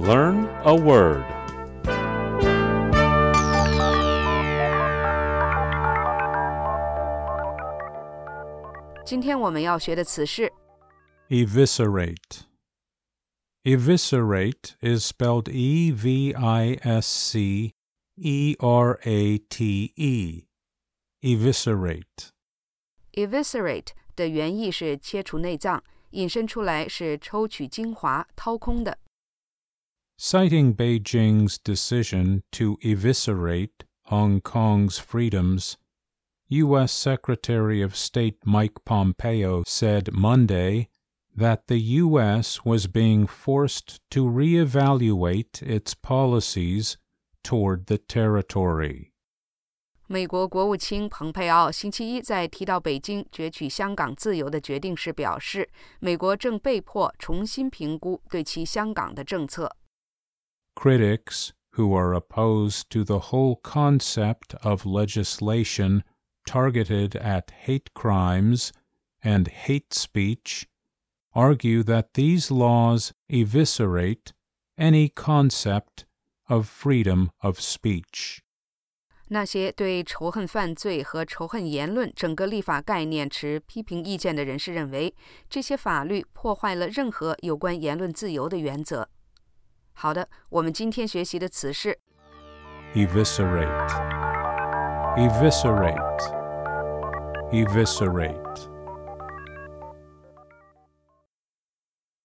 Learn a word. 今天我们要学的词是 Eviscerate. Eviscerate is spelled E V I S C E R A T E. Eviscerate. eviscerate 的原意是切除内脏，引申出来是抽取精华、掏空的。 Citing Beijing's decision to eviscerate Hong Kong's freedoms, U.S. Secretary of State Mike Pompeo said Monday that the U.S. was being forced to reevaluate its policies toward the territory. 美国国务卿蓬佩奥星期一在提到北京攫取香港自由的决定时表示，美国正被迫重新评估对其香港的政策。 Critics who are opposed to the whole concept of legislation targeted at hate crimes and hate speech argue that these laws eviscerate any concept of freedom of speech. 那些对仇恨犯罪和仇恨言论整个立法概念持批评意见的人士认为，这些法律破坏了任何有关言论自由的原则。 好的，我们今天学习的词是 Eviscerate. Eviscerate. Eviscerate.